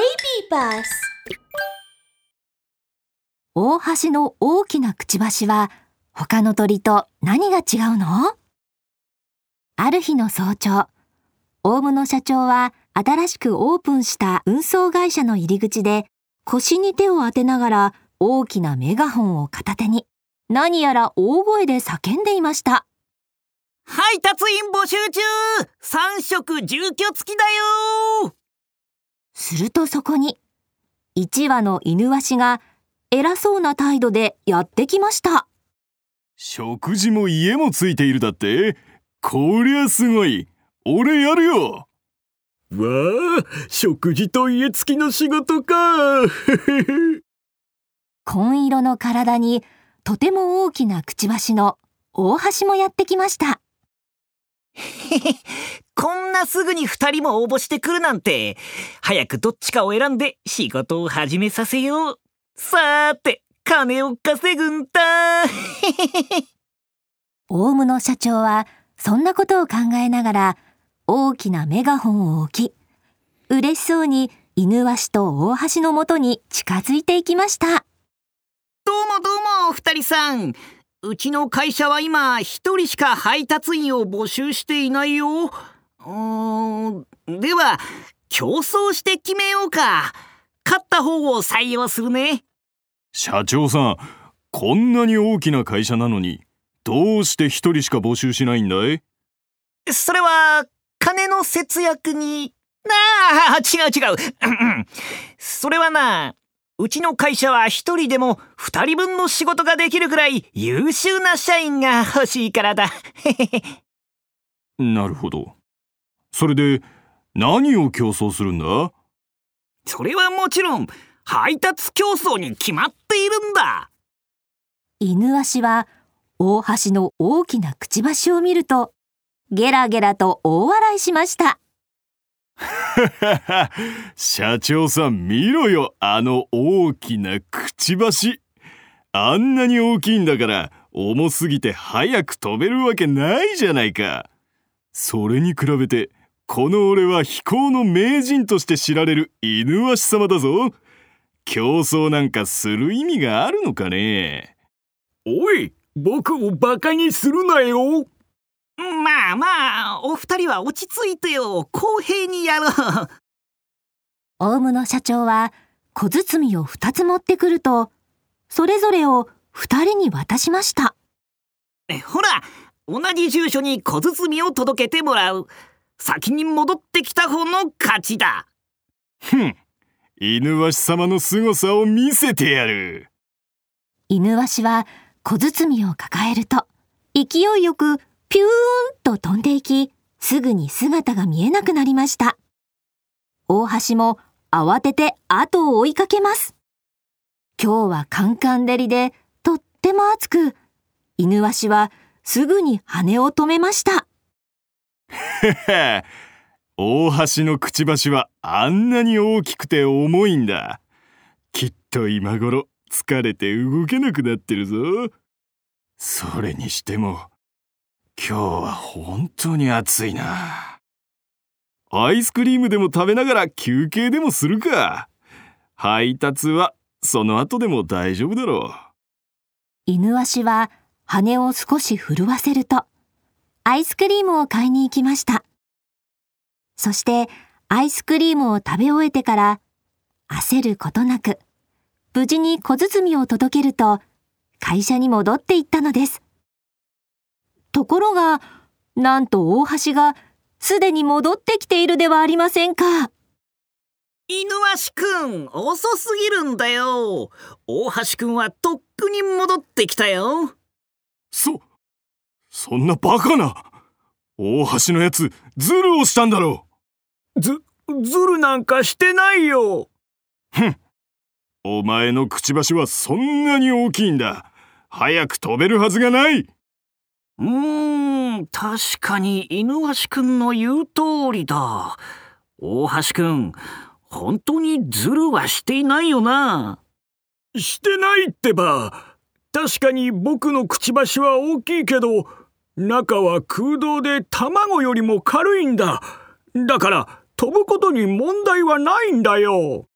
Baby Bus 大橋の大きなくちばしは他の鳥と何が違うの？ある日の早朝、大務の社長は新しくオープンした運送会社の入り口で腰に手を当てながら大きなメガホンを片手に何やら大声で叫んでいました。配達員募集中 !3 食住居付きだよするとそこに1羽の犬ワシが偉そうな態度でやってきました。食事も家もついているだってこりゃすごい俺やるよわあ、食事と家付きの仕事か。紺色の体にとても大きなくちばしの大橋もやってきました。こんなすぐに二人も応募してくるなんて早くどっちかを選んで仕事を始めさせよう。さーて金を稼ぐんだ。オウムの社長はそんなことを考えながら大きなメガホンを置き、嬉しそうに犬ワシと大橋のもとに近づいていきました。どうもどうも二人さん。うちの会社は今一人しか配達員を募集していないよでは競争して決めようか。勝った方を採用するね。社長さんこんなに大きな会社なのにどうして一人しか募集しないんだい？それは金の節約に。ああ違う違う。それはなうちの会社は一人でも二人分の仕事ができるくらい優秀な社員が欲しいからだ。なるほどそれで何を競争するんだ？それはもちろん配達競争に決まっているんだ。犬ワシは大橋の大きなくちばしを見るとゲラゲラと大笑いしました。社長さん見ろよあの大きなくちばし。あんなに大きいんだから重すぎて早く飛べるわけないじゃないか。それに比べてこの俺は飛行の名人として知られる犬鷲様だぞ。競争なんかする意味があるのかね。おい、僕をバカにするなよ。まあまあお二人は落ち着いてよ。公平にやろう。オウムの社長は小包を2つ持ってくると、それぞれを2人に渡しました。えほら同じ住所に小包を届けてもらう先に戻ってきた方の勝ちだふん犬鷲様の凄さを見せてやる犬ワシは小包を抱えると、勢いよくピューンと飛んでいき、すぐに姿が見えなくなりました。大橋も慌てて後を追いかけます。今日はカンカン照りでとっても暑く、犬ワシはすぐに羽を止めました。大橋のくちばしはあんなに大きくて重いんだ。きっと今頃疲れて動けなくなってるぞ。それにしても今日は本当に暑いな。アイスクリームでも食べながら休憩でもするか。配達はその後でも大丈夫だろう。犬足は羽を少し震わせると、アイスクリームを買いに行きました。そして、アイスクリームを食べ終えてから、焦ることなく、無事に小包を届けると、会社に戻っていったのです。ところが、なんと大橋が、すでに戻ってきているではありませんか。犬鷲くん遅すぎるんだよ大橋くんはとっくに戻ってきたよそそんなバカな大橋のやつズルをしたんだろず、ずるなんかしてないよ。ふん。お前のくちばしはそんなに大きいんだ。早く飛べるはずがない。うーん確かに犬鷲くんの言う通りだ。大橋くん本当にズルはしていないよな。してないってば。確かに僕のくちばしは大きいけど、中は空洞で卵よりも軽いんだ。だから飛ぶことに問題はないんだよ。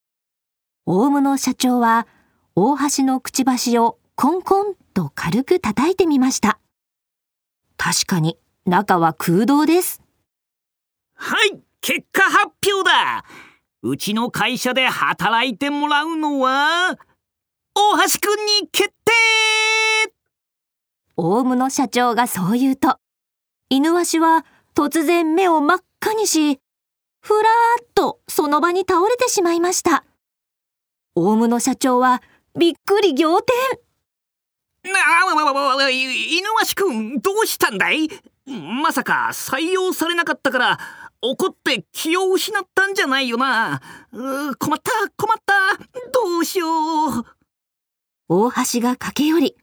大物の社長は大橋のくちばしをコンコンと軽く叩いてみました。確かに中は空洞です。はい、結果発表だうちの会社で働いてもらうのは、大橋くんに決定大物社長がそう言うと、犬鷲は突然目を真っ赤にし、ふらーっとその場に倒れてしまいました。大物社長はびっくり仰天。なあ、犬鷲くん、どうしたんだい？まさか採用されなかったから怒って気を失ったんじゃないよな。う困った困ったどうしよう。大橋が駆け寄り、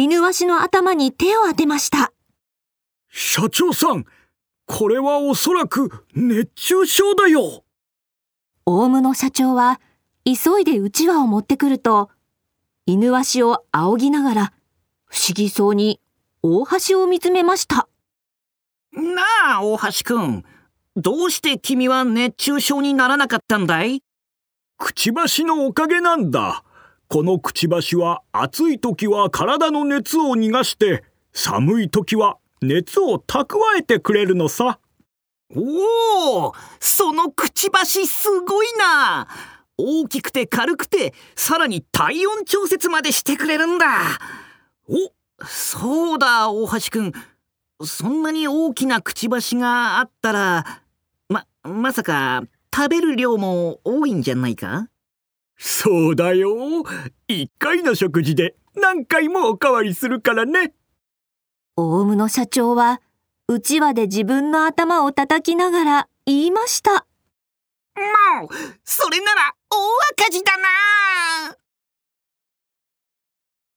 犬鷲の頭に手を当てました。社長さん、これはおそらく熱中症だよ。オウムの社長は急いでうちわを持ってくると、犬鷲を仰ぎながら不思議そうに大橋を見つめました。なあ、大橋くん。どうして君は熱中症にならなかったんだい？くちばしのおかげなんだ。このくちばしは暑い時は体の熱を逃がして寒い時は熱を蓄えてくれるのさ。おおそのくちばしすごいな。大きくて軽くてさらに体温調節までしてくれるんだ。おそうだ大橋くん。そんなに大きなくちばしがあったらままさか食べる量も多いんじゃないか？そうだよ。一回の食事で何回もおかわりするからね。オウムの社長はうちわで自分の頭を叩きながら言いました。もうそれなら大赤字だな